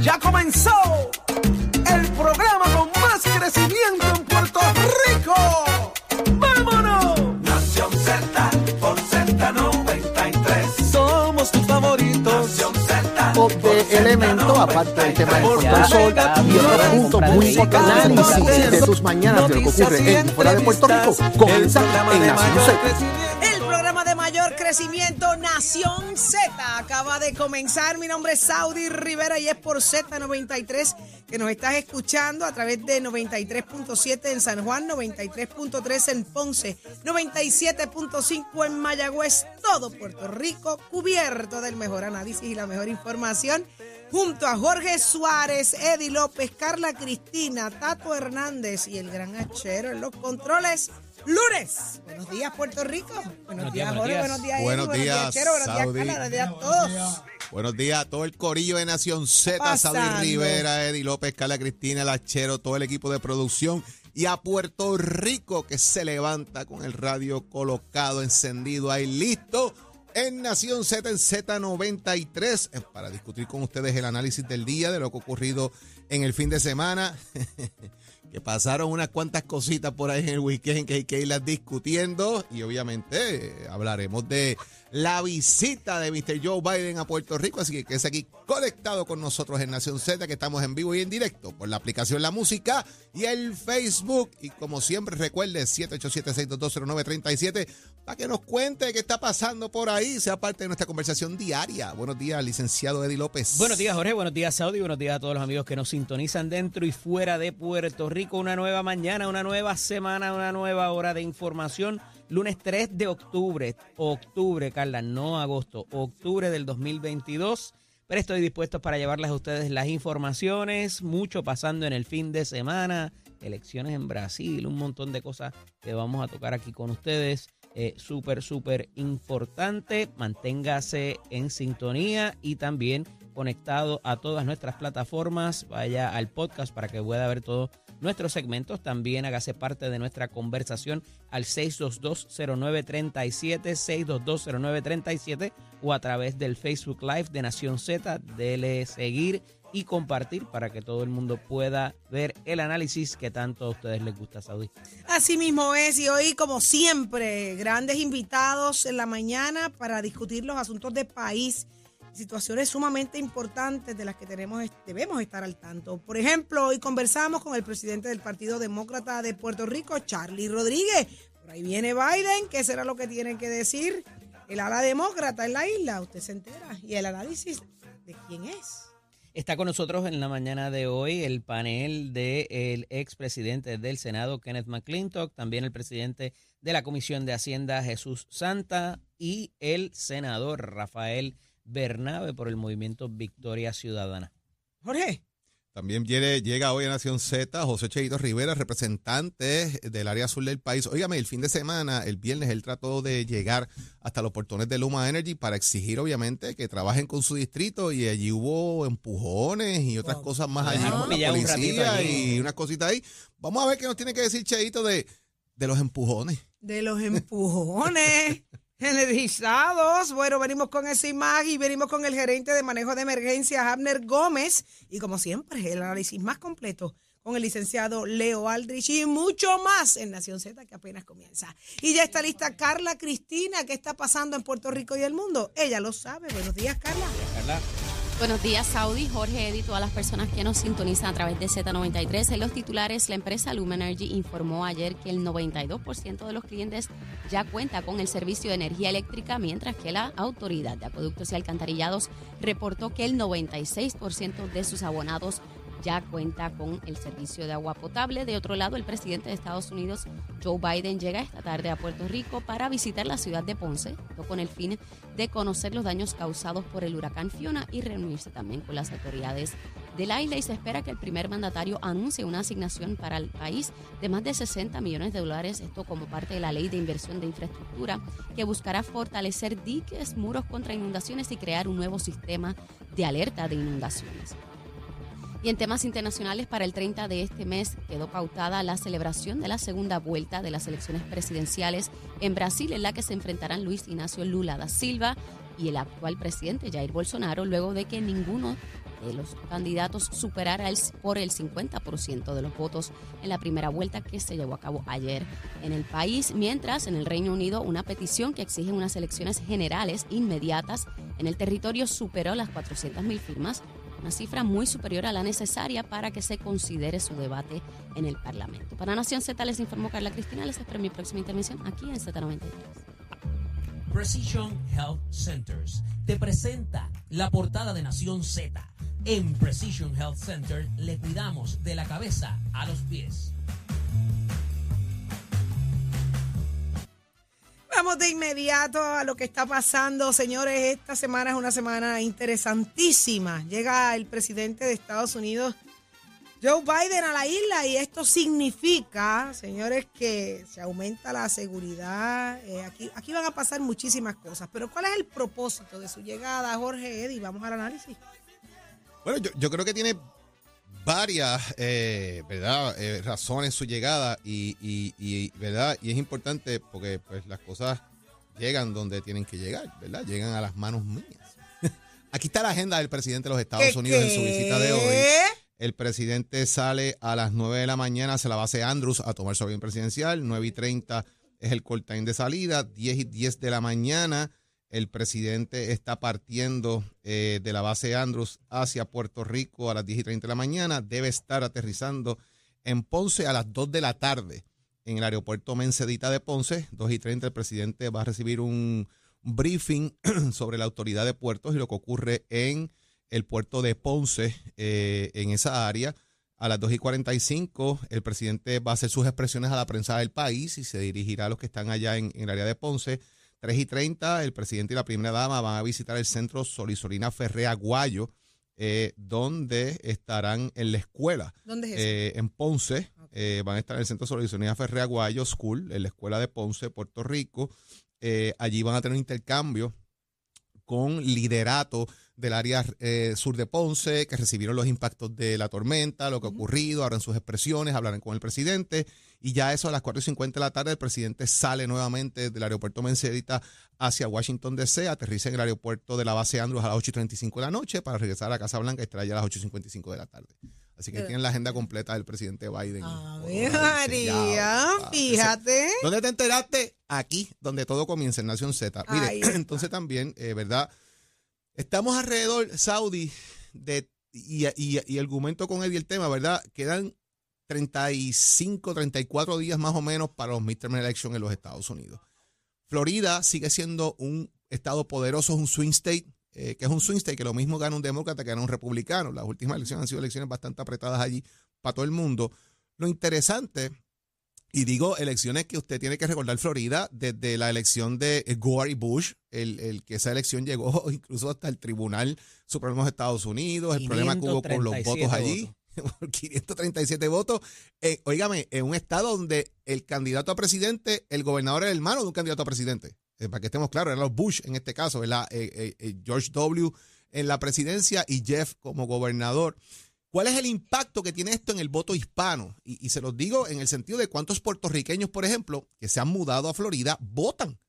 Ya comenzó el programa con más crecimiento en Puerto Rico. ¡Vámonos! Nación Z por Z93. Somos tus favoritos. Nación Z de elementos, aparte del tema del Puerto Sol y otros puntos muy importantes, análisis de tus mañanas de lo que ocurre en fuera de Puerto Rico, comienza en Nación Z. Crecimiento Nación Z acaba de comenzar. Mi nombre es Saudi Rivera y es por Z93 que nos estás escuchando a través de 93.7 en San Juan, 93.3 en Ponce, 97.5 en Mayagüez, todo Puerto Rico cubierto del mejor análisis y la mejor información. Junto a Jorge Suárez, Eddie López, Carla Cristina, Tato Hernández y el gran Achero en los controles. Lunes. Buenos días, Puerto Rico. Buenos, días, Jorge. Buenos días. Buenos días, Achero. Buenos días. Carla. Buenos días a todos. Buenos días a todo el corillo de Nación Z. Saudi Rivera, Eddie López, Carla Cristina, Lachero, todo el equipo de producción y a Puerto Rico que se levanta con el radio colocado, encendido ahí listo en Nación Z en Z93 eh, para discutir con ustedes el análisis del día de lo que ha ocurrido en el fin de semana. que pasaron unas cuantas cositas por ahí en el weekend que hay que irlas discutiendo y obviamente hablaremos de la visita de Mr. Joe Biden a Puerto Rico, así que quédese aquí conectado con nosotros en Nación Z, que estamos en vivo y en directo por la aplicación La Música y el Facebook. Y como siempre, recuerde 787-6220937 para que nos cuente qué está pasando por ahí, sea parte de nuestra conversación diaria. Buenos días, licenciado Eddie López. Buenos días, Jorge. Buenos días, Saudi. Buenos días a todos los amigos que nos sintonizan dentro y fuera de Puerto Rico. Una nueva mañana, una nueva semana, una nueva hora de información. Lunes 3 de octubre. Octubre, Carla, no agosto. Octubre del 2022. Pero estoy dispuesto para llevarles a ustedes las informaciones. Mucho pasando en el fin de semana. Elecciones en Brasil. Un montón de cosas que vamos a tocar aquí con ustedes. Eh, súper, súper importante. Manténgase en sintonía y también conectado a todas nuestras plataformas. Vaya al podcast para que pueda ver todos nuestros segmentos. También hágase parte de nuestra conversación al 6220937, 6220937 o a través del Facebook Live de Nación Z. Dele seguir y compartir para que todo el mundo pueda ver el análisis que tanto a ustedes les gusta, Saudi. Así mismo es, y hoy, como siempre, grandes invitados en la mañana para discutir los asuntos de país, situaciones sumamente importantes de las que tenemos, debemos estar al tanto. Por ejemplo, hoy conversamos con el presidente del Partido Demócrata de Puerto Rico, Charlie Rodríguez. Por ahí viene Biden, ¿qué será lo que tienen que decir? El ala demócrata en la isla, usted se entera. Y el análisis de quién es. Está con nosotros en la mañana de hoy el panel del expresidente del Senado, Kenneth McClintock, también el presidente de la Comisión de Hacienda, Jesús Santa, y el senador Rafael Bernabe por el movimiento Victoria Ciudadana. Jorge. También viene- llega hoy a Nación Z José Cheito Rivera, representante del área sur del país. Óigame, el fin de semana, el viernes, él trató de llegar hasta los portones de Luma Energy para exigir, obviamente, que trabajen con su distrito y allí hubo empujones y otras Wow. cosas más allí Dejaron con la un policía y unas cositas ahí. Vamos a ver qué nos tiene que decir Cheito de, de los empujones. de los empujones energizados. Bueno, venimos con y más y venimos con el gerente de manejo de emergencias, Abner Gómez. Y como siempre, el análisis más completo con el licenciado Leo Aldrich y mucho más en Nación Z que apenas comienza. Y ya está lista Carla Cristina. ¿Qué está pasando en Puerto Rico y el mundo? Ella lo sabe. Buenos días, Carla. Carla. Buenos días, Saudi, Jorge, Eddy, todas las personas que nos sintonizan a través de Z93. En los titulares, la empresa Lumen Energy informó ayer que el 92% de los clientes ya cuenta con el servicio de energía eléctrica, mientras que la Autoridad de Acueductos y Alcantarillados reportó que el 96% de sus abonados ya cuenta con el servicio de agua potable. De otro lado, el presidente de Estados Unidos, Joe Biden, llega esta tarde a Puerto Rico para visitar la ciudad de Ponce, con el fin de conocer los daños causados por el huracán Fiona y reunirse también con las autoridades de la isla y se espera que el primer mandatario anuncie una asignación para el país de más de 60 millones de dólares, esto como parte de la ley de inversión de infraestructura que buscará fortalecer diques, muros contra inundaciones y crear un nuevo sistema de alerta de inundaciones. Y en temas internacionales, para el 30 de este mes quedó pautada la celebración de la segunda vuelta de las elecciones presidenciales en Brasil, en la que se enfrentarán Luis Ignacio Lula da Silva y el actual presidente Jair Bolsonaro luego de que ninguno de los candidatos superara el, por el 50% de los votos en la primera vuelta que se llevó a cabo ayer en el país, mientras en el Reino Unido una petición que exige unas elecciones generales inmediatas en el territorio superó las 400.000 firmas, una cifra muy superior a la necesaria para que se considere su debate en el Parlamento. Para Nación Z les informó Carla Cristina, les espero mi próxima intervención aquí en Z93. Precision Health Centers te presenta la portada de Nación Z. En Precision Health Center le cuidamos de la cabeza a los pies. Vamos de inmediato a lo que está pasando, señores. Esta semana es una semana interesantísima. Llega el presidente de Estados Unidos, Joe Biden, a la isla y esto significa, señores, que se aumenta la seguridad. Eh, aquí, aquí van a pasar muchísimas cosas. Pero ¿cuál es el propósito de su llegada, Jorge Eddy? Vamos al análisis. Bueno, yo, yo creo que tiene varias eh, ¿verdad? Eh, razones su llegada y, y- y, ¿verdad? y es importante porque pues las cosas llegan donde tienen que llegar, ¿verdad? Llegan a las manos mías. Aquí está la agenda del presidente de los Estados ¿Qué, Unidos en su visita de hoy. El presidente sale a las 9 de la mañana hacia la base Andrews a tomar su avión presidencial. 9 y 30 es el call time de salida. 10 y 10 de la mañana el presidente está partiendo eh, de la base Andrews hacia Puerto Rico a las 10 y 30 de la mañana. Debe estar aterrizando en Ponce a las 2 de la tarde en el aeropuerto Mencedita de Ponce. 2 y 30 el presidente va a recibir un briefing sobre la autoridad de puertos y lo que ocurre en el puerto de Ponce, eh, en esa área. A las 2 y 45, el presidente va a hacer sus expresiones a la prensa del país y se dirigirá a los que están allá en, en el área de Ponce. 3 y 30, el presidente y la primera dama van a visitar el centro Solisolina Ferrea Guayo, eh, donde estarán en la escuela ¿Dónde es eso? eh, en Ponce. eh, van a estar en el Centro Solidaridad Ferrea Guayo School, en la escuela de Ponce, Puerto Rico. Allí van a tener un intercambio con liderato del área eh, sur de Ponce, que recibieron los impactos de la tormenta, lo que ha ocurrido, harán sus expresiones, hablarán con el presidente. Y ya eso a las 4 y 50 de la tarde, el presidente sale nuevamente del aeropuerto Mencedita hacia Washington DC, aterriza en el aeropuerto de la base Andrews a las 8 y 35 de la noche para regresar a Casa Blanca y estar allá a las 8 y 55 de la tarde. Así que tienen la agenda completa del presidente Biden. Ahí sellado. María, fíjate. ¿Dónde te enteraste? Aquí, donde todo comienza, en Nación Z. Mire, entonces también, eh, ¿verdad? Estamos alrededor, Saudi, de, y, y, y argumento con él y el tema, ¿verdad? Quedan 35, 34 días más o menos para los midterm elections en los Estados Unidos. Florida sigue siendo un estado poderoso, es un swing state, eh, que es un swing state, que lo mismo gana un demócrata que gana un republicano. Las últimas elecciones han sido elecciones bastante apretadas allí para todo el mundo. Lo interesante y digo elecciones que usted tiene que recordar Florida desde la elección de Gore y Bush, el, el que esa elección llegó incluso hasta el Tribunal Supremo de los Estados Unidos, el problema que hubo con los 537 votos allí. 537 votos. Eh, óigame, en un estado donde el candidato a presidente, el gobernador era hermano de un candidato a presidente. Eh, para que estemos claros, eran los Bush en este caso. Eh, eh, eh, George W. en la presidencia y Jeff como gobernador. ¿Cuál es el impacto que tiene esto en el voto hispano? Y, se los digo en el sentido de cuántos puertorriqueños, por ejemplo, que se han mudado a Florida, votan.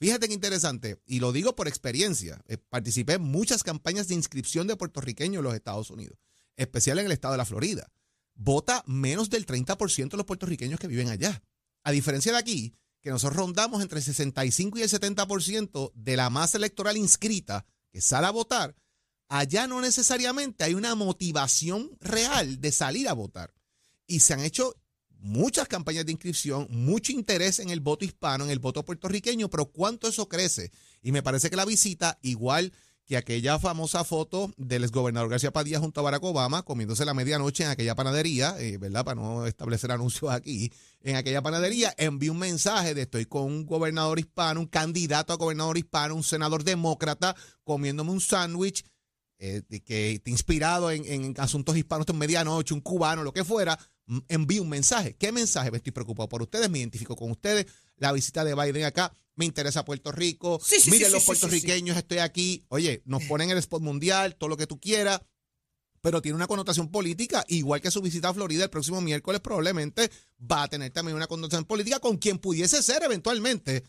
Fíjate qué interesante, y lo digo por experiencia. Participé en muchas campañas de inscripción de puertorriqueños en los Estados Unidos, especial en el estado de la Florida. Vota menos del 30% de los puertorriqueños que viven allá. A diferencia de aquí, que nosotros rondamos entre el 65 y el 70% de la masa electoral inscrita que sale a votar, allá no necesariamente hay una motivación real de salir a votar. Y se han hecho muchas campañas de inscripción, mucho interés en el voto hispano, en el voto puertorriqueño, pero ¿cuánto eso crece? Y me parece que la visita, igual que aquella famosa foto del exgobernador García Padilla junto a Barack Obama, comiéndose la medianoche en aquella panadería, eh, ¿verdad? Para no establecer anuncios aquí, en aquella panadería, envió un mensaje de estoy con un gobernador hispano, un candidato a gobernador hispano, un senador demócrata, comiéndome un sándwich, eh, que te inspirado en, en asuntos hispanos en medianoche, un cubano, lo que fuera, envío un mensaje. ¿Qué mensaje? Me estoy preocupado por ustedes, me identifico con ustedes. La visita de Biden acá, me interesa Puerto Rico. Sí, sí, Miren sí, los puertorriqueños, estoy aquí. Oye, nos ponen el spot mundial, todo lo que tú quieras. Pero tiene una connotación política, igual que su visita a Florida el próximo miércoles, probablemente va a tener también una connotación política con quien pudiese ser eventualmente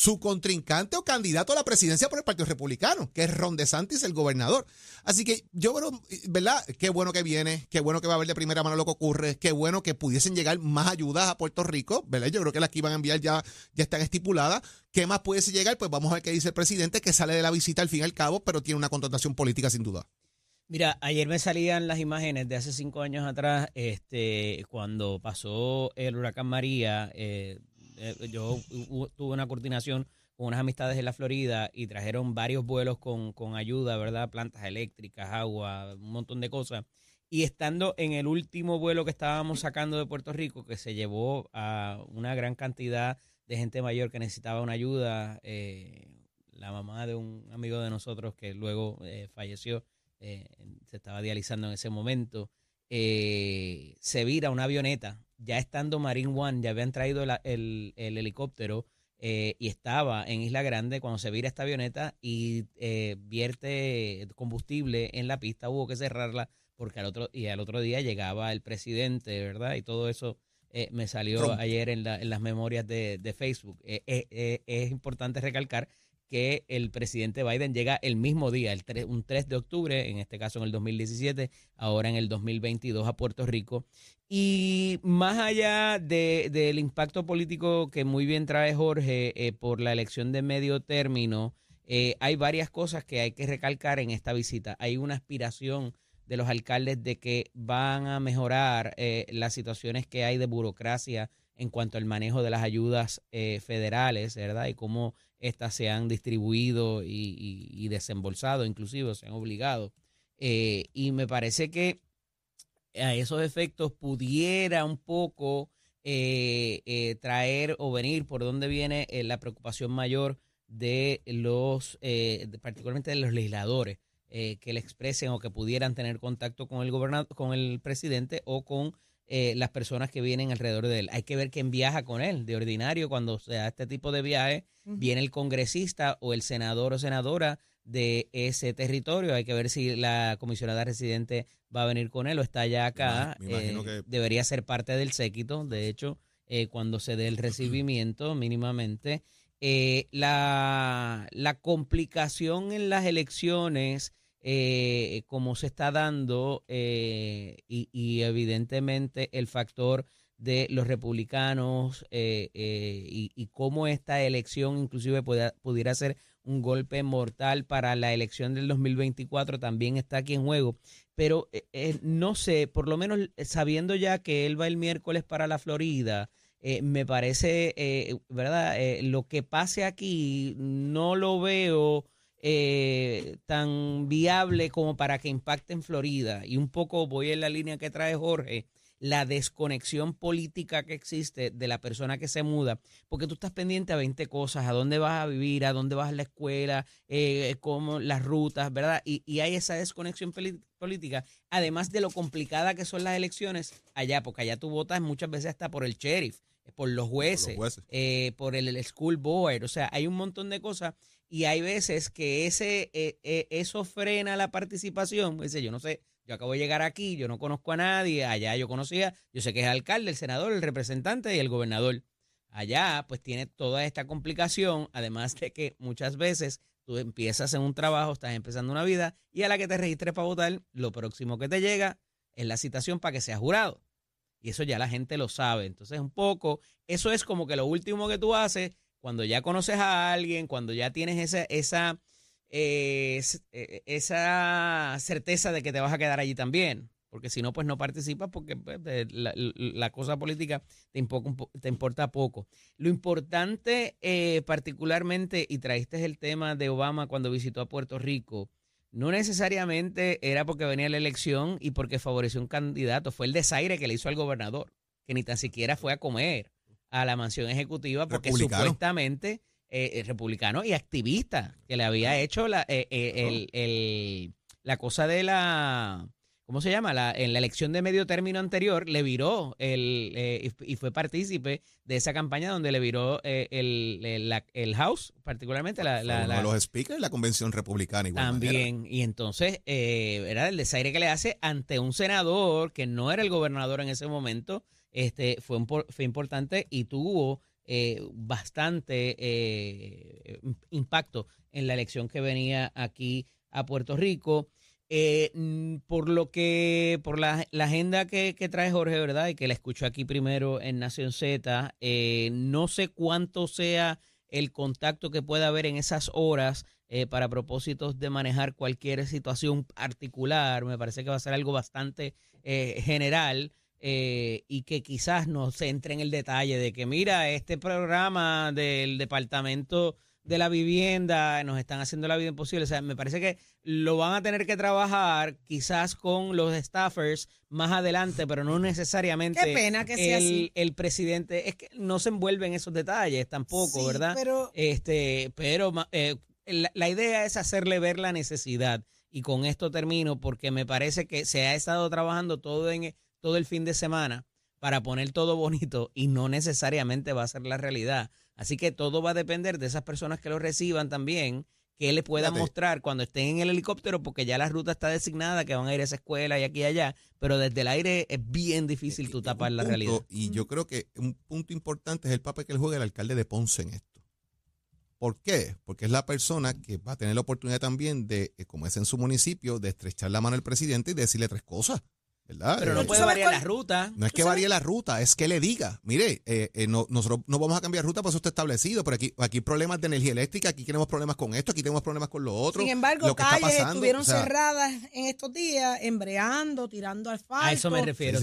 su contrincante o candidato a la presidencia por el Partido Republicano, que es Ron DeSantis, el gobernador. Así que yo creo, ¿verdad? Qué bueno que viene, qué bueno que va a ver de primera mano lo que ocurre, qué bueno que pudiesen llegar más ayudas a Puerto Rico, ¿verdad? Yo creo que las que iban a enviar ya, ya están estipuladas. ¿Qué más pudiese llegar? Pues vamos a ver qué dice el presidente, que sale de la visita al fin y al cabo, pero tiene una contratación política sin duda. Mira, ayer me salían las imágenes de hace cinco años atrás, este, cuando pasó el huracán María. Eh, eh, yo tuve una coordinación con unas amistades en la Florida y trajeron varios vuelos con, con ayuda, ¿verdad? Plantas eléctricas, agua, un montón de cosas. Y estando en el último vuelo que estábamos sacando de Puerto Rico, que se llevó a una gran cantidad de gente mayor que necesitaba una ayuda, eh, la mamá de un amigo de nosotros que luego eh, falleció, se estaba dializando en ese momento, se vira una avioneta ya estando Marine One, ya habían traído el, helicóptero eh, y estaba en Isla Grande cuando se vira esta avioneta y eh, vierte combustible en la pista, hubo que cerrarla porque al otro, y al otro día llegaba el presidente, ¿verdad? Y todo eso eh, me salió ayer en, en, las memorias de, de Facebook. es importante recalcar que el presidente Biden llega el mismo día, el un 3 de octubre, en este caso en el 2017, ahora en el 2022 a Puerto Rico. Y más allá del impacto político que muy bien trae Jorge eh, por la elección de medio término, eh, hay varias cosas que hay que recalcar en esta visita. Hay una aspiración de los alcaldes de que van a mejorar eh, las situaciones que hay de burocracia en cuanto al manejo de las ayudas federales, ¿verdad? Y cómo estas se han distribuido y, desembolsado, inclusive se han obligado. Eh, y me parece que a esos efectos pudiera un poco eh, eh, traer o venir por donde viene la preocupación mayor de los, particularmente de los legisladores, que le expresen o que pudieran tener contacto con el con el presidente o con eh, las personas que vienen alrededor de él. Hay que ver quién viaja con él. De ordinario, cuando se da este tipo de viaje, viene el congresista o el senador o senadora de ese territorio. Hay que ver si la comisionada residente va a venir con él o está ya acá. Eh, debería ser parte del séquito. De hecho, eh, cuando se dé el recibimiento mínimamente. la, la complicación en las elecciones eh, como se está dando eh, y, evidentemente el factor de los republicanos eh, eh, y, cómo esta elección inclusive pudiera ser un golpe mortal para la elección del 2024 también está aquí en juego. Pero no sé, por lo menos sabiendo ya que él va el miércoles para la Florida, me parece, ¿verdad? lo que pase aquí no lo veo eh, tan viable como para que impacte en Florida. Y un poco voy en la línea que trae Jorge, la desconexión política que existe de la persona que se muda, porque tú estás pendiente a 20 cosas, a dónde vas a vivir, a dónde vas a la escuela, eh, cómo las rutas, ¿verdad? Y, y hay esa desconexión política, además de lo complicada que son las elecciones allá, porque allá tú votas muchas veces hasta por el sheriff, por los jueces, por, eh, por el, el, school board, o sea, hay un montón de cosas y hay veces que ese eh, eh, eso frena la participación. Dice, yo no sé, yo acabo de llegar aquí, yo no conozco a nadie, allá yo conocía, yo sé que es el alcalde, el senador, el representante y el gobernador. Allá pues tiene toda esta complicación, además de que muchas veces tú empiezas en un trabajo, estás empezando una vida y a la que te registres para votar, lo próximo que te llega es la citación para que seas jurado. Y eso ya la gente lo sabe. Entonces, un poco, eso es como que lo último que tú haces cuando ya conoces a alguien, cuando ya tienes esa, esa, eh, eh, esa certeza de que te vas a quedar allí también. Porque si no, pues no participas porque pues, la, cosa política te, te, importa poco. Lo importante eh, particularmente, y traíste el tema de Obama cuando visitó a Puerto Rico, no necesariamente era porque venía la elección y porque favoreció un candidato, fue el desaire que le hizo al gobernador, que ni tan siquiera fue a comer a la mansión ejecutiva porque supuestamente eh, republicano y activista que le había hecho la, eh, eh, el, la cosa de la... ¿Cómo se llama? La, en la elección de medio término anterior le viró el, eh, y fue partícipe de esa campaña donde le viró el, el, House, particularmente la, la, de los speakers de la convención republicana. Igual también, y entonces era el desaire que le hace ante un senador que no era el gobernador en ese momento, este, fue, fue importante y tuvo eh, bastante eh, impacto en la elección que venía aquí a Puerto Rico. Eh, por lo que, por la, agenda que, trae Jorge, ¿verdad? Y que la escucho aquí primero en Nación Z, eh, no sé cuánto sea el contacto que pueda haber en esas horas eh, para propósitos de manejar cualquier situación particular. Me parece que va a ser algo bastante general. y que quizás no se entre en el detalle de que, mira, este programa del departamento de la vivienda, nos están haciendo la vida imposible. O sea, me parece que lo van a tener que trabajar quizás con los staffers más adelante, pero no necesariamente Qué pena que sea el, así. el presidente. Es que no se envuelve en esos detalles tampoco, ¿verdad? Pero, este, pero eh, la, la idea es hacerle ver la necesidad. Y con esto termino porque me parece que se ha estado trabajando todo en todo el fin de semana para poner todo bonito y no necesariamente va a ser la realidad. Así que todo va a depender de esas personas que lo reciban también, que le puedan mostrar cuando estén en el helicóptero, porque ya la ruta está designada, que van a ir a esa escuela y aquí y allá, pero desde el aire es bien difícil tú tapar la realidad. Y yo creo que un punto importante es el papel que él juega el alcalde de Ponce en esto. ¿Por qué? Porque es la persona que va a tener la oportunidad también de, eh, como es en su municipio, de estrechar la mano al presidente y decirle tres cosas. Pero no puede variar la ruta. No es que varíe la ruta, es que le diga, mire, eh, eh, no, nosotros no vamos a cambiar ruta, por eso está establecido, pero aquí, aquí hay problemas de energía eléctrica, aquí tenemos problemas con esto, aquí tenemos problemas con lo otro. Sin embargo, calles estuvieron cerradas en estos días, embreando, tirando asfalto. A eso me refiero,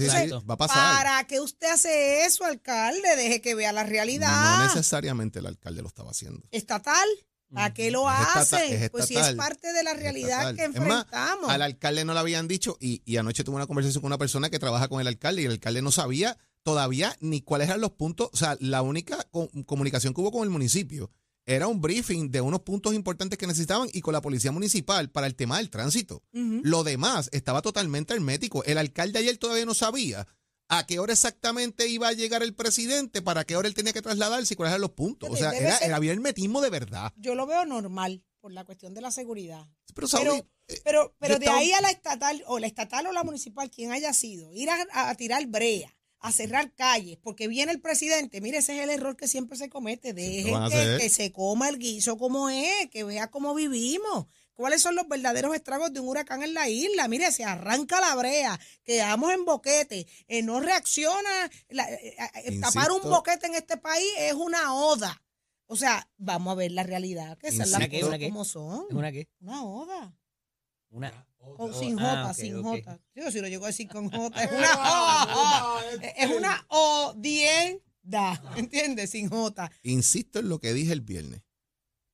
va a pasar. ¿Para qué usted hace eso, alcalde? Deje que vea la realidad. No necesariamente el alcalde lo estaba haciendo. ¿Estatal? ¿A qué lo hacen? pues si es parte de la realidad que enfrentamos. al alcalde no lo habían dicho y, y, anoche tuve una conversación con una persona que trabaja con el alcalde y el alcalde no sabía todavía ni cuáles eran los puntos. O sea, la única comunicación que hubo con el municipio era un briefing de unos puntos importantes que necesitaban y con la policía municipal para el tema del tránsito. Lo demás estaba totalmente hermético. El alcalde ayer todavía no sabía a qué hora exactamente iba a llegar el presidente, para qué hora él tenía que trasladarse y cuáles eran los puntos. O sea, era, era bien hermetismo de verdad. Yo lo veo normal por la cuestión de la seguridad. Pero, pero, pero, de ahí a la estatal, o la estatal o la municipal, quien haya sido, ir a, tirar brea, a cerrar calles, porque viene el presidente, mire, ese es el error que siempre se comete, dejen que, que, se coma el guiso como es, que vea cómo vivimos. ¿Cuáles son los verdaderos estragos de un huracán en la isla? Mire, se arranca la brea, quedamos en boquete, eh, no reacciona. Eh, eh, tapar un boquete en este país es una oda. O sea, vamos a ver la realidad, que son las cosas como son. ¿Una qué? Una oda. Una. sin J, sin J. Yo si lo llego a decir con J, es una O. es una odienda, ¿entiendes? Sin J. Insisto en lo que dije el viernes.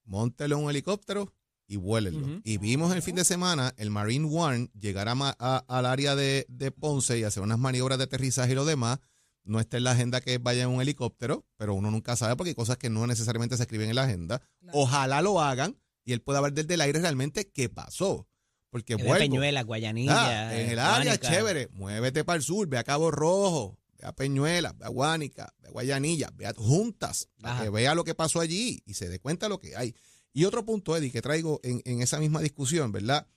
Móntelo en un helicóptero y vuélenlo. Y vimos el fin de semana el Marine One llegar al área de, Ponce y hacer unas maniobras de aterrizaje y lo demás. No está en la agenda que vaya en un helicóptero, pero uno nunca sabe porque hay cosas que no necesariamente se escriben en la agenda. Ojalá lo hagan y él pueda ver desde el aire realmente qué pasó. Porque vuelvo, Peñuela, Guayanilla. Ah, en el área, chévere. Muévete para el sur, ve a Cabo Rojo, ve a Peñuela, ve a Guánica, ve a Guayanilla, ve a Juntas, para que vea lo que pasó allí y se dé cuenta de lo que hay. Y otro punto, Eddie, que traigo en, esa misma discusión, ¿verdad?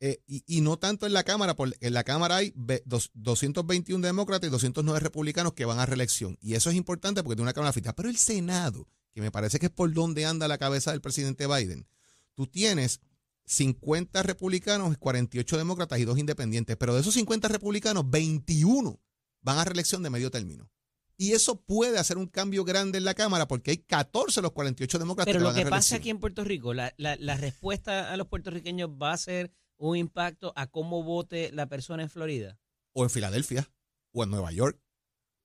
Eh, y, no tanto en la Cámara, porque en la Cámara hay 221 demócratas y 209 republicanos que van a reelección. Y eso es importante porque tiene una Cámara fija. Pero el Senado, que me parece que es por donde anda la cabeza del presidente Biden, tú tienes 50 republicanos, 48 demócratas y dos independientes. Pero de esos 50 republicanos, 21 van a reelección de medio término. Y eso puede hacer un cambio grande en la Cámara porque hay 14 de los 48 demócratas Pero lo que pasa aquí en Puerto Rico, la, la, respuesta a los puertorriqueños va a ser un impacto a cómo vote la persona en Florida. O en Filadelfia, o en Nueva York,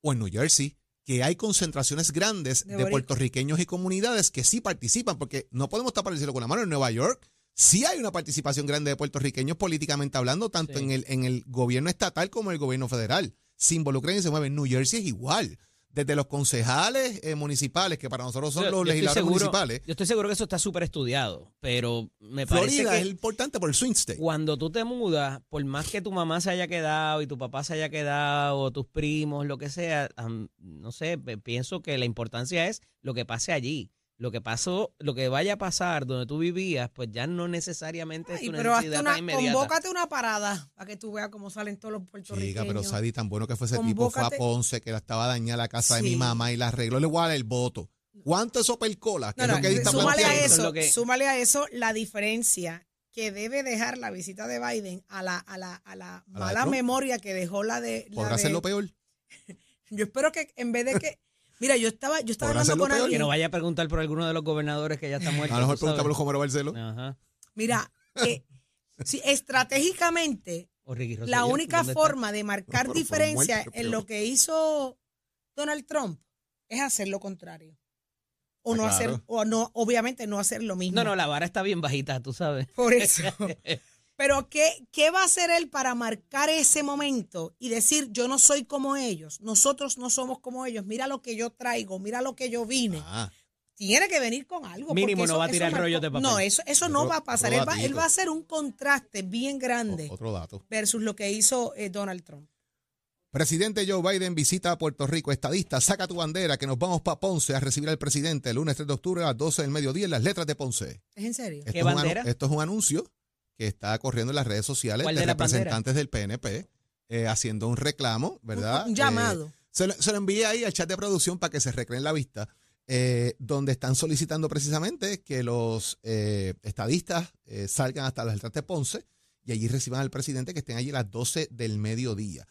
o en New Jersey, que hay concentraciones grandes de, puertorriqueños y comunidades que sí participan, porque no podemos tapar el cielo con la mano. En Nueva York sí hay una participación grande de puertorriqueños políticamente hablando, tanto en, el, en el gobierno estatal como en el gobierno federal se involucran y se mueven. New Jersey es igual. Desde los concejales eh, municipales, que para nosotros son los legisladores municipales. Yo estoy seguro que eso está súper estudiado, pero me parece Florida que es importante por el swing state. Cuando tú te mudas, por más que tu mamá se haya quedado y tu papá se haya quedado, o tus primos, lo que sea, no sé, pienso que la importancia es lo que pase allí lo que pasó, lo que vaya a pasar donde tú vivías, pues ya no necesariamente es tu pero necesidad una, inmediata. Convócate una parada para que tú veas cómo salen todos los puertorriqueños. Sí, pero Sadi, tan bueno que fue ese tipo, fue a Ponce, que la estaba dañada la casa de mi mamá y la arregló, le igual el voto. ¿Cuánto es Opelcola? Que No, es no, lo que súmale a. Eso es eso, lo que- súmale a eso la diferencia que debe dejar la visita de Biden a la, a la, a la mala memoria que dejó la de. la ¿Podrá de- ser lo peor? Yo espero que en vez de que. Mira, yo estaba, yo estaba ¿Podrá hablando con peor? alguien. Que no vaya a preguntar por alguno de los gobernadores que ya está muerto. A lo mejor tú sabes. preguntamos Romero Barceló. Ajá. Mira, si estratégicamente O Ricky la Rosselló, única ¿dónde está? forma de marcar Pero diferencia en lo que hizo Donald Trump es hacer lo contrario. O Ah, no claro. hacer, o no, obviamente no hacer lo mismo. No, no, la vara está bien bajita, tú sabes. Por eso. Pero ¿qué, ¿qué va a hacer él para marcar ese momento y decir, yo no soy como ellos, nosotros no somos como ellos, mira lo que yo traigo, mira lo que yo vine? Ah, Tiene que venir con algo. Mínimo no va a tirar rollos de papel. No, eso, eso no va a pasar. Él va, él va a hacer un contraste bien grande o- otro dato. versus lo que hizo eh, Donald Trump. Presidente Joe Biden visita a Puerto Rico. Estadista, saca tu bandera que nos vamos para Ponce a recibir al presidente el lunes 3 de octubre a las 12 del mediodía en las letras de Ponce. ¿Es en serio? Esto ¿Qué es un anu- bandera? esto es un anuncio que está corriendo en las redes sociales ¿Cuál de, representantes del PNP eh, haciendo un reclamo, ¿verdad? Un llamado. Eh, se, lo, se lo envié ahí al chat de producción para que se recreen la vista, eh, donde están solicitando precisamente que los eh, estadistas eh, salgan hasta las letras de Ponce y allí reciban al presidente que estén allí a las 12 del mediodía.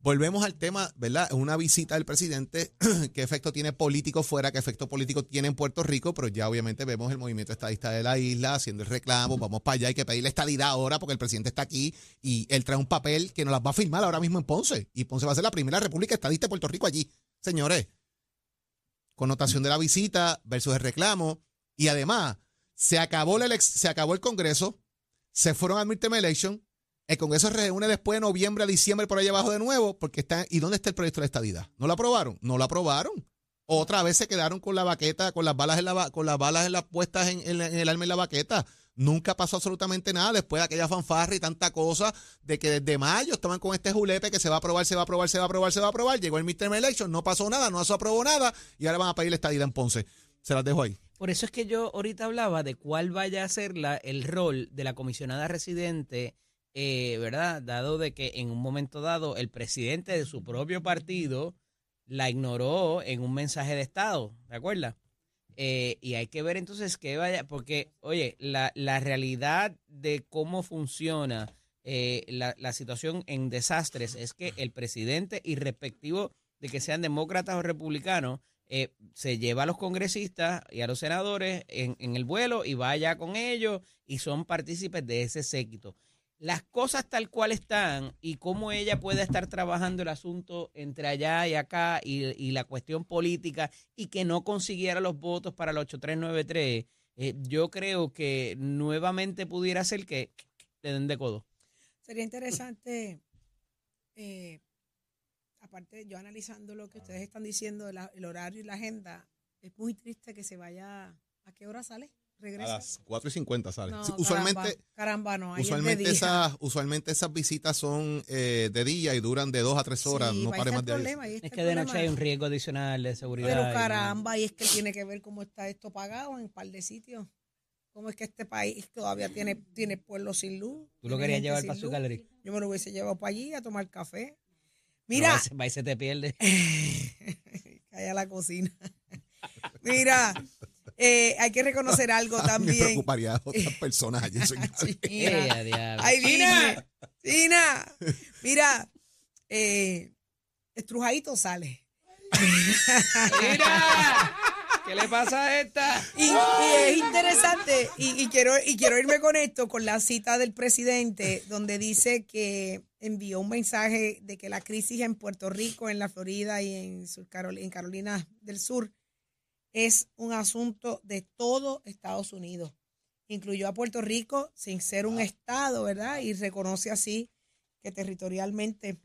Volvemos al tema, ¿verdad? Una visita del presidente, qué efecto tiene político fuera, qué efecto político tiene en Puerto Rico, pero ya obviamente vemos el movimiento estadista de la isla haciendo el reclamo, vamos para allá, hay que pedirle estadidad ahora porque el presidente está aquí y él trae un papel que nos las va a firmar ahora mismo en Ponce. Y Ponce va a ser la primera república estadista de Puerto Rico allí. Señores, connotación de la visita versus el reclamo. Y además, se acabó, la se acabó el Congreso, se fueron a midterm election, el Congreso se reúne después de noviembre a diciembre por ahí abajo de nuevo, porque está, ¿y dónde está el proyecto de estadidad? ¿No lo aprobaron? No lo aprobaron. Otra vez se quedaron con la baqueta, con las balas en la, con las balas en las puestas en, la- el arma en la baqueta. Nunca pasó absolutamente nada después de aquella fanfarra y tanta cosa de que desde mayo estaban con este julepe que se va a aprobar, se va a aprobar, se va a aprobar, se va a aprobar. Llegó el midterm election, no pasó nada, no se aprobó nada y ahora van a pedir la estadidad en Ponce. Se las dejo ahí. Por eso es que yo ahorita hablaba de cuál vaya a ser la, el rol de la comisionada residente, eh, ¿verdad? Dado de que en un momento dado el presidente de su propio partido la ignoró en un mensaje de Estado, ¿te acuerdas? Eh, y hay que ver entonces qué vaya, porque, oye, la, la realidad de cómo funciona eh, la, la situación en desastres es que el presidente, irrespectivo de que sean demócratas o republicanos, eh, se lleva a los congresistas y a los senadores en, en el vuelo y vaya con ellos y son partícipes de ese séquito. Las cosas tal cual están y cómo ella puede estar trabajando el asunto entre allá y acá y, la cuestión política y que no consiguiera los votos para el 8393, eh, yo creo que nuevamente pudiera ser que le den de codo. Sería interesante, eh, aparte yo analizando lo que ustedes están diciendo, el horario y la agenda, es muy triste que se vaya. ¿A qué hora sale? A ¿Regresa? las 4 y 50 sale. No, Sí, usualmente, caramba, caramba, no. ahí es de usualmente, día. esas, usualmente esas visitas son eh, de día y duran de 2 a 3 horas, Sí, no ahí pare está más de ahí. problema, ahí Es que de noche hay un riesgo adicional de seguridad. Pero y- caramba, y es que tiene que ver cómo está esto pagado en un par de sitios. ¿Cómo es que este país todavía tiene, tiene pueblos sin luz? Tú lo querías llevar para su luz? galería. Yo me lo hubiese llevado para allí a tomar café. Mira, va y se te pierde. Calla la cocina. Mira, eh, hay que reconocer algo mí me también. preocuparía a otras personas allí. Ay, China. China. Mira, eh, estrujadito sale. ¡Mira! ¿Qué le pasa a esta? Y, y es interesante, y, y quiero, y quiero irme con esto, con la cita del presidente, donde dice que envió un mensaje de que la crisis en Puerto Rico, en la Florida y en, Sur Carol- en Carolina del Sur es un asunto de todo Estados Unidos. Incluyó a Puerto Rico sin ser un estado, ¿verdad? Y reconoce así que territorialmente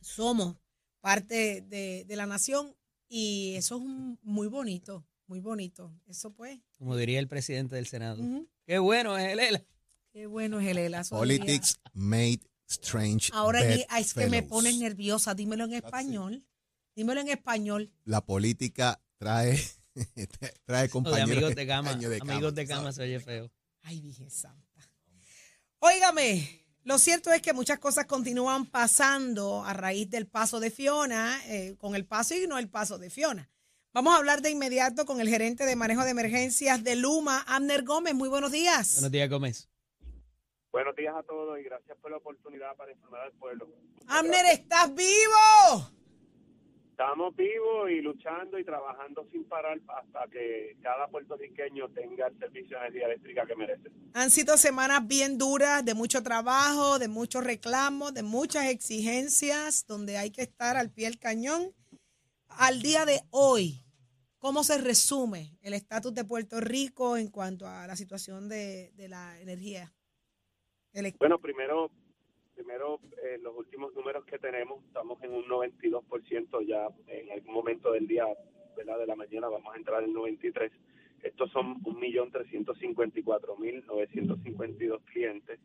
somos parte de, de la nación y eso es un- muy bonito, muy bonito. Eso pues, Como diría el presidente del Senado. Qué bueno es él. qué bueno es el ELA. Politics made strange. Ahora es que me pones nerviosa, dímelo en español. Dímelo en español. La política trae, trae Lo de compañeros. amigos de cama. de amigos de cama ¿sabes? se oye feo. Ay, Virgen Santa. Óigame, lo cierto es que muchas cosas continúan pasando a raíz del paso de Fiona, eh, con el paso y no el paso de Fiona. Vamos a hablar de inmediato con el gerente de manejo de emergencias de Luma, Amner Gómez. Muy buenos días. Buenos días, Gómez. Buenos días a todos y gracias por la oportunidad para informar al pueblo. Amner, ¿estás vivo? Estamos vivos y luchando y trabajando sin parar hasta que cada puertorriqueño tenga el servicio de energía eléctrica que merece. Han sido semanas bien duras, de mucho trabajo, de muchos reclamos, de muchas exigencias, donde hay que estar al pie del cañón. Al día de hoy, ¿cómo se resume el estatus de Puerto Rico en cuanto a la situación de, de la energía eléctrica? Bueno, primero, primero eh, los últimos números que tenemos, estamos en un 92% ya en algún momento del día ¿verdad? de la mañana vamos a entrar en 93. Estos son 1.354.952 clientes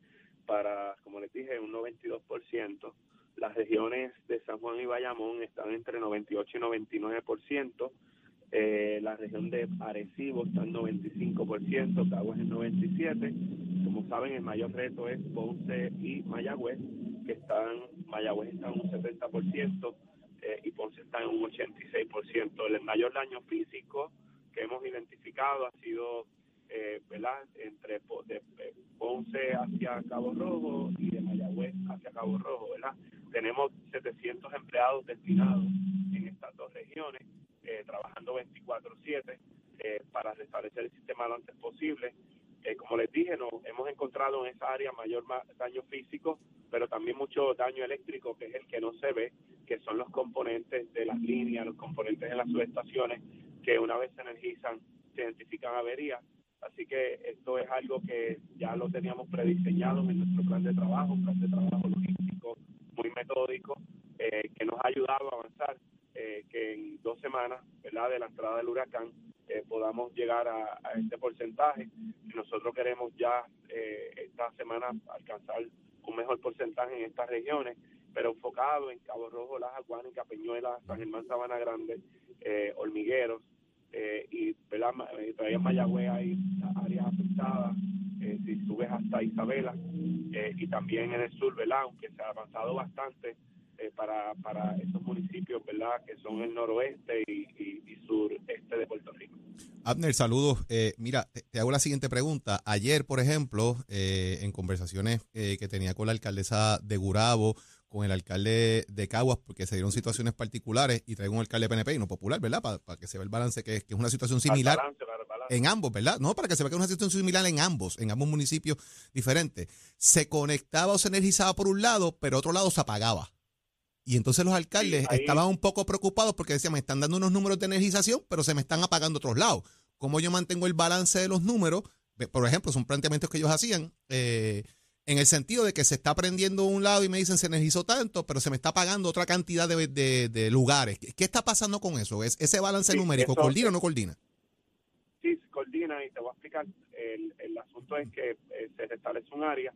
para, como les dije, un 92%. Las regiones de San Juan y Bayamón están entre 98 y 99%. Eh, la región de Arecibo está en 95%, Caguas en 97%. Como saben, el mayor reto es Ponce y Mayagüez, que están, Mayagüez está en un 70% eh, y Ponce está en un 86%. El mayor daño físico que hemos identificado ha sido eh, ¿verdad? entre de eh, Ponce hacia Cabo Rojo y de Mayagüez hacia Cabo Rojo. ¿verdad? Tenemos 700 empleados destinados en estas dos regiones, eh, trabajando 24/7 eh, para restablecer el sistema lo antes posible. Eh, como les dije, nos hemos encontrado en esa área mayor ma- daño físico, pero también mucho daño eléctrico, que es el que no se ve, que son los componentes de las líneas, los componentes de las subestaciones, que una vez se energizan, se identifican averías. Así que esto es algo que ya lo teníamos prediseñado en nuestro plan de trabajo, un plan de trabajo logístico muy metódico, eh, que nos ha ayudado a avanzar, eh, que en dos semanas, ¿verdad?, de la entrada del huracán, eh, podamos llegar a, a este porcentaje. Nosotros queremos ya eh, esta semana alcanzar un mejor porcentaje en estas regiones, pero enfocado en Cabo Rojo, Las Aguanicas, Peñuelas, San Germán, Sabana Grande, eh, Hormigueros, eh, y ¿verdad? Eh, todavía en Mayagüez hay áreas afectadas, si subes hasta Isabela, y también en el sur, ¿verdad? Aunque se ha avanzado bastante para, para esos municipios, ¿verdad? Que son el noroeste y, y, y sureste de Puerto Rico. Abner, saludos. Eh, mira, te, te hago la siguiente pregunta. Ayer, por ejemplo, eh, en conversaciones eh, que tenía con la alcaldesa de Gurabo, con el alcalde de Caguas, porque se dieron situaciones particulares, y traigo un alcalde PNP y no popular, ¿verdad? Para que se vea el balance, que es, que es una situación similar balance, balance. en ambos, ¿verdad? No, para que se vea que es una situación similar en ambos, en ambos municipios diferentes. Se conectaba o se energizaba por un lado, pero otro lado se apagaba. Y entonces los alcaldes Sí, estaban un poco preocupados porque decían, me están dando unos números de energización, pero se me están apagando otros lados. ¿Cómo yo mantengo el balance de los números? Por ejemplo, son planteamientos que ellos hacían eh, en el sentido de que se está prendiendo un lado y me dicen se energizó tanto, pero se me está pagando otra cantidad de, de- de lugares. ¿Qué, está pasando con eso? ¿Es, ¿Ese balance Sí, numérico eso- coordina o no coordina? sí coordina y te voy a explicar. El, el asunto es que eh, se restablece un área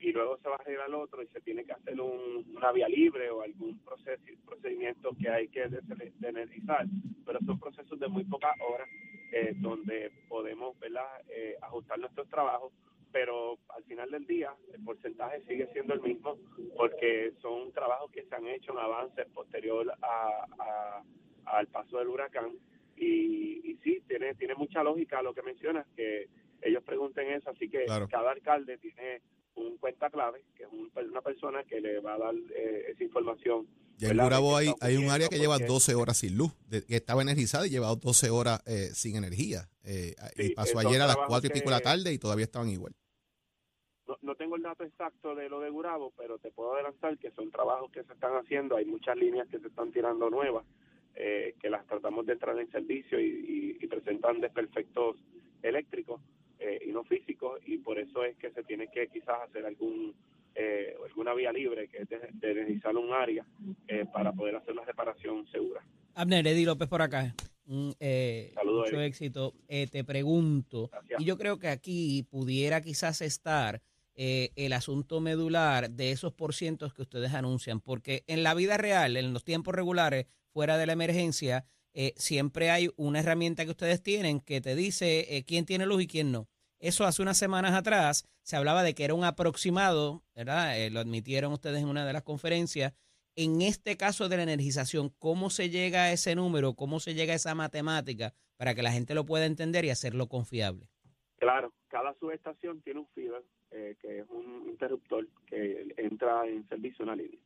y luego se va a arreglar otro y se tiene que hacer un- una vía libre o algún proceso, procedimiento que hay que energizar. Pero son procesos de muy pocas horas eh, donde podemos ¿verdad? Eh, ajustar nuestros trabajos. Pero al final del día el porcentaje sigue siendo el mismo porque son trabajos que se han hecho en avance posterior a- a- al paso del huracán y, y sí, tiene, tiene mucha lógica lo que mencionas, que ellos pregunten eso, así que Claro. cada alcalde tiene un cuenta clave, que es un- una persona que le va a dar eh, esa información. Ya en Gurabo hay, hay un área que lleva porque- 12 horas sin luz, de- que estaba energizada y lleva 12 horas eh, sin energía. Eh, y pasó ayer a las trabajos 4 y pico de la tarde y todavía estaban igual. No, no tengo el dato exacto de lo de Gurabo, pero te puedo adelantar que son trabajos que se están haciendo. Hay muchas líneas que se están tirando nuevas, eh, que las tratamos de entrar en servicio y, y- y presentan desperfectos eléctricos eh, y no físicos, y por eso es que se tiene que quizás hacer algún eh, alguna vía libre, que es de, de energizar un área eh, para poder hacer la reparación segura. Abner, Eddie López por acá. Mm, eh, Saludos, mucho Eddie. éxito. Eh, te pregunto, Gracias. y yo creo que aquí pudiera quizás estar eh, el asunto medular de esos porcientos que ustedes anuncian, porque en la vida real, en los tiempos regulares, fuera de la emergencia, eh, siempre hay una herramienta que ustedes tienen que te dice eh, quién tiene luz y quién no. Eso hace unas semanas atrás se hablaba de que era un aproximado, ¿verdad? Eh, lo admitieron ustedes en una de las conferencias, En este caso de la energización, ¿cómo se llega a ese número? ¿Cómo se llega a esa matemática para que la gente lo pueda entender y hacerlo confiable? Claro, cada subestación tiene un feeder, eh, que es un interruptor que entra en servicio una línea.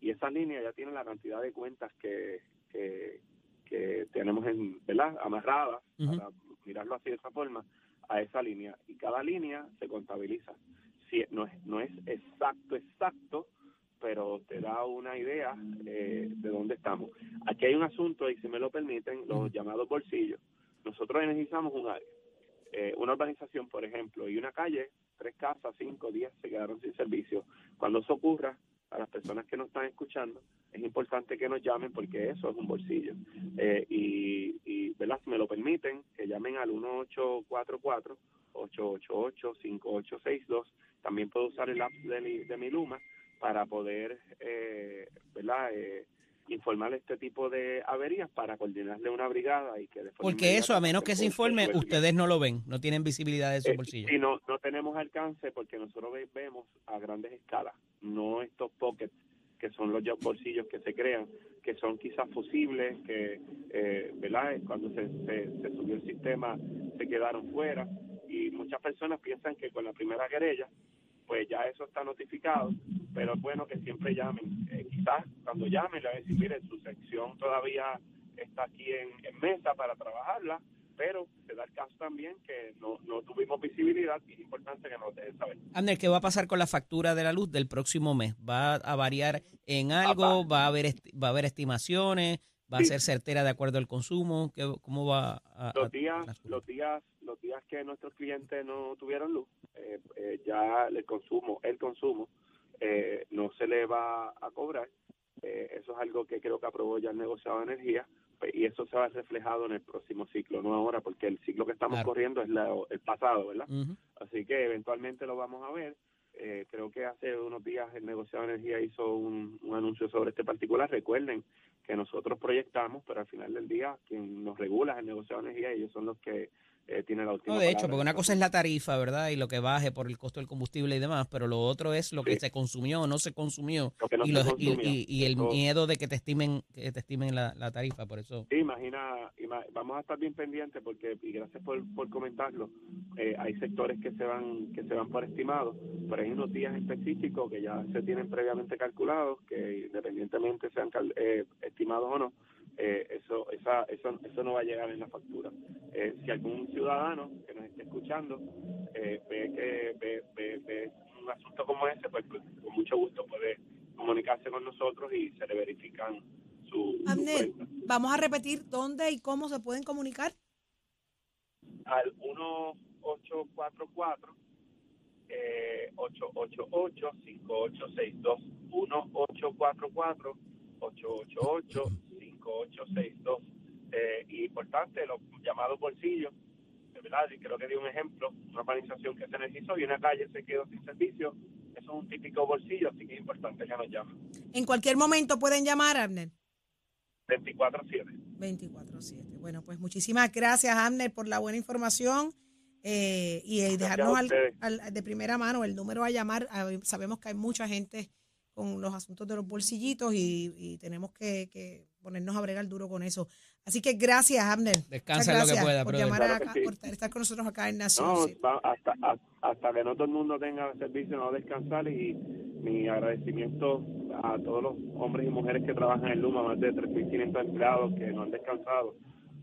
Y esa línea ya tiene la cantidad de cuentas que, que, que tenemos en, ¿verdad? amarradas, para mirarlo así de esa forma, a esa línea. Y cada línea se contabiliza. Si, no, es, no es exacto, exacto, pero te da una idea eh, de dónde estamos. Aquí hay un asunto, y si me lo permiten, los llamados bolsillos. Nosotros energizamos un área, eh, una urbanización, por ejemplo, y una calle, tres casas, cinco, diez se quedaron sin servicio. Cuando eso ocurra, a las personas que nos están escuchando, es importante que nos llamen porque eso es un bolsillo. Eh, y, y, ¿verdad? Si me lo permiten, que llamen al 1844-888-5862. También puedo usar el app de, de mi Luma para poder, eh, ¿verdad? Eh, informar este tipo de averías para coordinarle una brigada y que porque eso a menos que se informe ustedes no lo ven no tienen visibilidad de esos eh, bolsillos sí no no tenemos alcance porque nosotros vemos a grandes escalas no estos pockets que son los bolsillos que se crean que son quizás fusibles que eh, verdad cuando se, se subió el sistema se quedaron fuera y muchas personas piensan que con la primera querella pues ya eso está notificado, pero es bueno que siempre llamen. Eh, quizás cuando llamen le van a decir, mire, su sección todavía está aquí en, mesa para trabajarla, pero se da el caso también que no, no tuvimos visibilidad y es importante que nos dejen saber. Ander, ¿qué va a pasar con la factura de la luz del próximo mes? ¿Va a variar en algo? ¿Va a haber, va a haber estimaciones? ¿Va a ser certera de acuerdo al consumo? ¿Cómo va a...? Los días, los días, los días que nuestros clientes no tuvieron luz, eh, eh, ya el consumo, el consumo, eh, no se le va a cobrar. eso es algo que creo que aprobó ya el negociado de energía pues, y eso se va a reflejado en el próximo ciclo, no ahora, porque el ciclo que estamos corriendo es el pasado, ¿verdad? Así que eventualmente lo vamos a ver. creo que hace unos días el negociado de energía hizo un, un anuncio sobre este particular. Recuerden que nosotros proyectamos, pero al final del día quien nos regula el negocio de energía ellos son los que eh, tienen la última No, de hecho, porque una cosa es la tarifa, ¿verdad? Y lo que baje por el costo del combustible y demás, pero lo otro es lo que se consumió o no se consumió y, el miedo de que te estimen que te estimen la, tarifa, por eso. Sí, imagina, vamos a estar bien pendientes porque, y gracias por, por comentarlo, eh, hay sectores que se van que se van por estimados, pero hay unos días específicos que ya se tienen previamente calculados, que independientemente sean eh, estimados o no, eh, eso, esa, eso, eso no va a llegar en la factura. Eh, si algún ciudadano que nos esté escuchando eh, ve que ve, ve, un asunto como ese, pues, pues, con mucho gusto puede comunicarse con nosotros y se le verifican su, vamos a repetir dónde y cómo se pueden comunicar. Al 1844 eh, 888 5862 1844 888 5862. Eh, y importante, los llamados bolsillos, ¿verdad? Y creo que di un ejemplo, una urbanización que se energizó y una calle se quedó sin servicio. Eso es un típico bolsillo, así que es importante que nos llamen. En cualquier momento pueden llamar, Abner. 24-7. 24-7. Bueno, pues muchísimas gracias, Abner, por la buena información. Eh, y eh, dejarnos de primera mano el número a llamar. Sabemos que hay mucha gente con los asuntos de los bolsillitos y, tenemos que, ponernos a bregar duro con eso. Así que gracias, Abner. Descansa lo que pueda, por, llamar acá, por estar con nosotros acá en Nación. No, hasta, hasta que no todo el mundo tenga servicio, no descansar y mi agradecimiento a todos los hombres y mujeres que trabajan en Luma, más de 3.500 empleados que no han descansado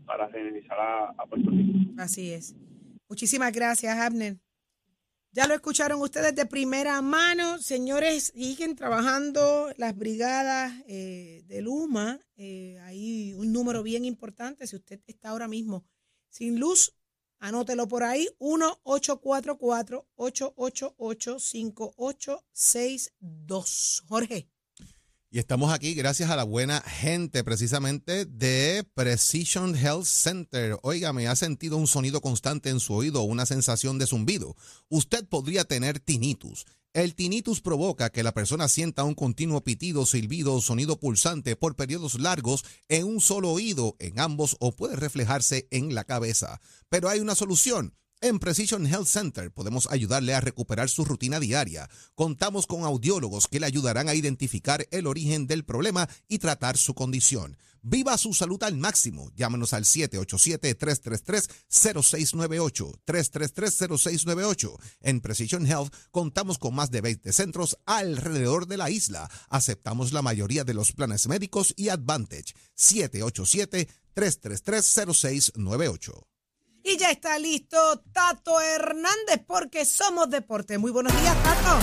para realizar a, a Puerto Rico. Así es. Muchísimas gracias, Abner. Ya lo escucharon ustedes de primera mano. Señores, siguen trabajando las brigadas eh, de Luma. Eh, hay un número bien importante. Si usted está ahora mismo sin luz, anótelo por ahí. 1-844-888-5862. Jorge. Y estamos aquí gracias a la buena gente precisamente de Precision Health Center. Óigame, ¿ha sentido un sonido constante en su oído una sensación de zumbido? Usted podría tener tinnitus. El tinnitus provoca que la persona sienta un continuo pitido, silbido o sonido pulsante por periodos largos en un solo oído, en ambos o puede reflejarse en la cabeza. Pero hay una solución En Precision Health Center podemos ayudarle a recuperar su rutina diaria. Contamos con audiólogos que le ayudarán a identificar el origen del problema y tratar su condición. Viva su salud al máximo. Llámenos al 787-333-0698. 333-0698. En Precision Health contamos con más de 20 centros alrededor de la isla. Aceptamos la mayoría de los planes médicos y Advantage. 787-333-0698. Y ya está listo Tato Hernández porque somos deporte. Muy buenos días, Tato.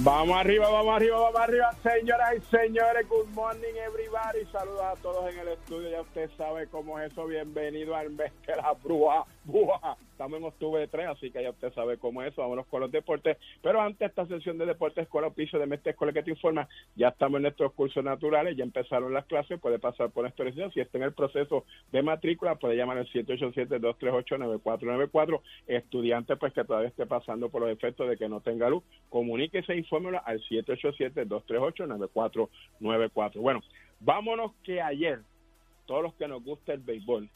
Vamos arriba, vamos arriba, vamos arriba, señoras y señores. Good morning, everybody. Saludos a todos en el estudio. Ya usted sabe cómo es eso. Bienvenido al mes de la Estamos en octubre 3, así que ya usted sabe cómo es eso. Vámonos con los deportes. Pero antes, esta sesión de deportes, Escuela Piso de Mestre Escuela que te informa, ya estamos en nuestros cursos naturales, ya empezaron las clases. Puede pasar por nuestra dirección. Si está en el proceso de matrícula, puede llamar al 787-238-9494. Estudiante, pues que todavía esté pasando por los efectos de que no tenga luz, comuníquese e infórmelo al 787-238-9494. Bueno, vámonos que ayer, todos los que nos gusta el béisbol,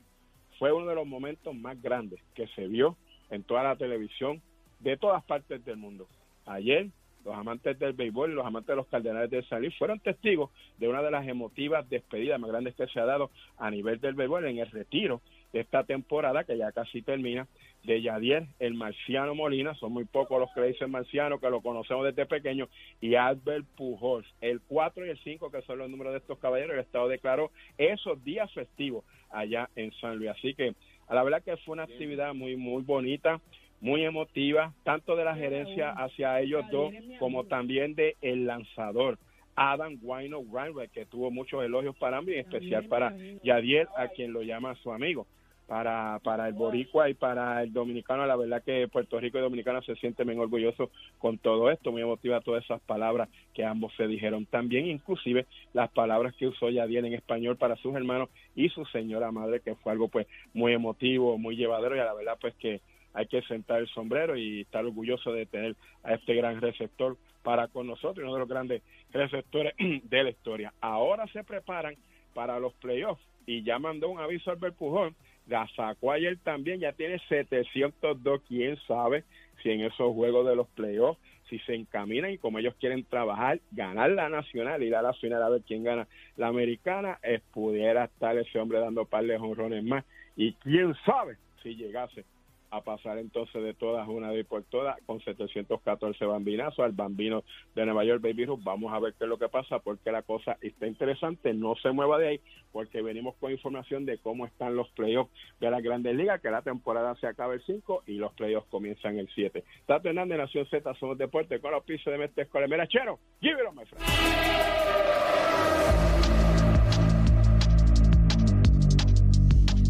fue uno de los momentos más grandes que se vio en toda la televisión de todas partes del mundo. Ayer, los amantes del béisbol y los amantes de los Cardenales de San Luis fueron testigos de una de las emotivas despedidas más grandes que se ha dado a nivel del béisbol en el retiro de esta temporada que ya casi termina de Yadier, el Marciano Molina, son muy pocos los que le dicen Marciano, que lo conocemos desde pequeño, y Albert Pujols, el 4 y el 5, que son los números de estos caballeros, el Estado declaró esos días festivos allá en San Luis. Así que a la verdad que fue una actividad muy, muy bonita, muy emotiva, tanto de la gerencia hacia ellos dos, como también de el lanzador. Adam Wino Reinwright, que tuvo muchos elogios para mí, en especial para Yadier, a quien lo llama su amigo para, para el boricua y para el dominicano. La verdad que Puerto Rico y Dominicana se sienten bien orgullosos con todo esto, muy emotiva todas esas palabras que ambos se dijeron. También inclusive las palabras que usó Yadiel en español para sus hermanos y su señora madre, que fue algo pues muy emotivo, muy llevadero y a la verdad pues que hay que sentar el sombrero y estar orgulloso de tener a este gran receptor para con nosotros, uno de los grandes receptores de la historia. Ahora se preparan para los playoffs y ya mandó un aviso Albert Pujol la sacó también, ya tiene 702, quién sabe si en esos juegos de los playoffs, si se encaminan y como ellos quieren trabajar, ganar la nacional, ir a la final a ver quién gana la americana, es, pudiera estar ese hombre dando par de honrones más y quién sabe si llegase a pasar entonces de todas una vez por todas con 714 bambinazos al bambino de Nueva York Baby Ruth. Vamos a ver qué es lo que pasa porque la cosa está interesante. No se mueva de ahí porque venimos con información de cómo están los playoffs de la Grandes Ligas, que la temporada se acaba el 5 y los playoffs comienzan el 7. Tato Hernández, Nación Z, somos deporte con los pisos de Mestre Escolar. Mira, Chero.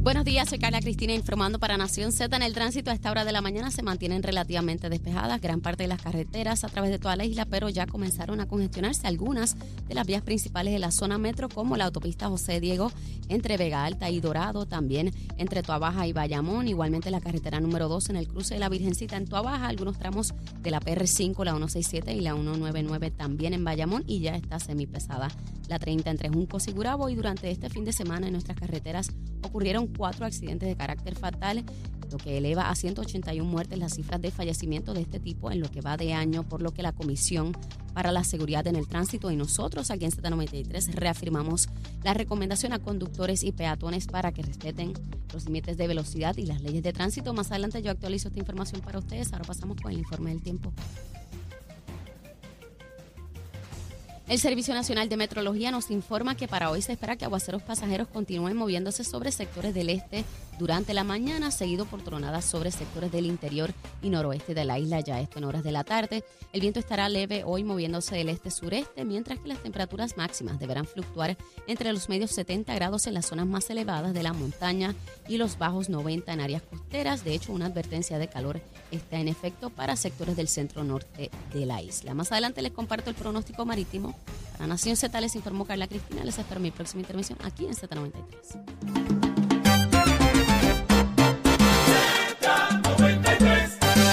Buenos días, soy Carla Cristina informando para Nación Z. En el tránsito a esta hora de la mañana se mantienen relativamente despejadas gran parte de las carreteras a través de toda la isla, pero ya comenzaron a congestionarse algunas de las vías principales de la zona metro, como la autopista José Diego entre Vega Alta y Dorado, también entre Tuabaja y Bayamón, igualmente la carretera número 2 en el cruce de la Virgencita en Tuabaja, algunos tramos de la PR5, la 167 y la 199 también en Bayamón y ya está semipesada la 30 entre Juncos y Gurabo y durante este fin de semana en nuestras carreteras ocurrieron cuatro accidentes de carácter fatal, lo que eleva a 181 muertes las cifras de fallecimiento de este tipo en lo que va de año, por lo que la Comisión para la Seguridad en el Tránsito y nosotros aquí en Z93 reafirmamos la recomendación a conductores y peatones para que respeten los límites de velocidad y las leyes de tránsito. Más adelante yo actualizo esta información para ustedes. Ahora pasamos con el informe del tiempo. El Servicio Nacional de Metrología nos informa que para hoy se espera que aguaceros pasajeros continúen moviéndose sobre sectores del este durante la mañana, seguido por tronadas sobre sectores del interior y noroeste de la isla, ya esto en horas de la tarde. El viento estará leve hoy moviéndose del este-sureste, mientras que las temperaturas máximas deberán fluctuar entre los medios 70 grados en las zonas más elevadas de la montaña y los bajos 90 en áreas costeras. De hecho, una advertencia de calor está en efecto para sectores del centro-norte de la isla. Más adelante les comparto el pronóstico marítimo. Para Nación Z les informó Carla Cristina. Les espero mi próxima intervención aquí en Z93.